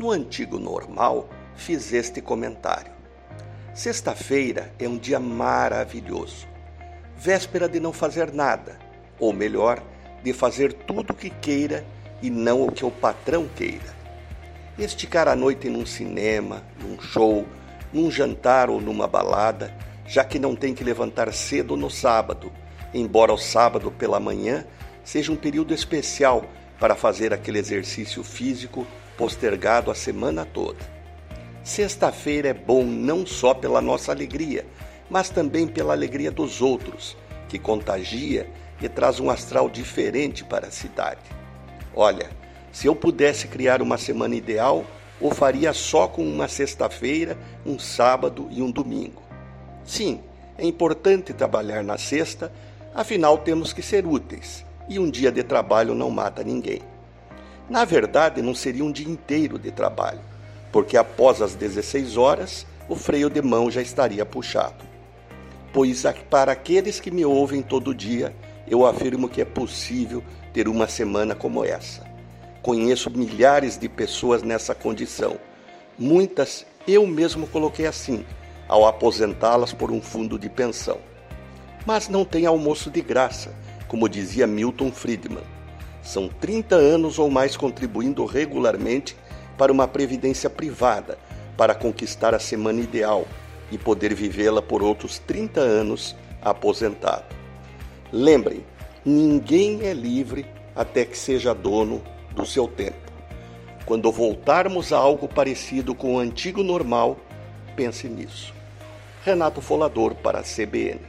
No antigo normal, fiz este comentário. Sexta-feira é um dia maravilhoso. Véspera de não fazer nada, ou melhor, de fazer tudo o que queira e não o que o patrão queira. Esticar a noite num cinema, num show, num jantar ou numa balada, já que não tem que levantar cedo no sábado, embora o sábado pela manhã seja um período especial para fazer aquele exercício físico postergado a semana toda. Sexta-feira é bom não só pela nossa alegria, mas também pela alegria dos outros, que contagia e traz um astral diferente para a cidade. Olha, se eu pudesse criar uma semana ideal, o faria só com uma sexta-feira, um sábado e um domingo. Sim, é importante trabalhar na sexta, afinal temos que ser úteis, e um dia de trabalho não mata ninguém. Na verdade, não seria um dia inteiro de trabalho, porque após as 16 horas, o freio de mão já estaria puxado. Pois para aqueles que me ouvem todo dia, eu afirmo que é possível ter uma semana como essa. Conheço milhares de pessoas nessa condição. Muitas eu mesmo coloquei assim, ao aposentá-las por um fundo de pensão. Mas não tem almoço de graça, como dizia Milton Friedman. São 30 anos ou mais contribuindo regularmente para uma previdência privada, para conquistar a semana ideal e poder vivê-la por outros 30 anos aposentado. Lembrem, ninguém é livre até que seja dono do seu tempo. Quando voltarmos a algo parecido com o antigo normal, pense nisso. Renato Folador para a CBN.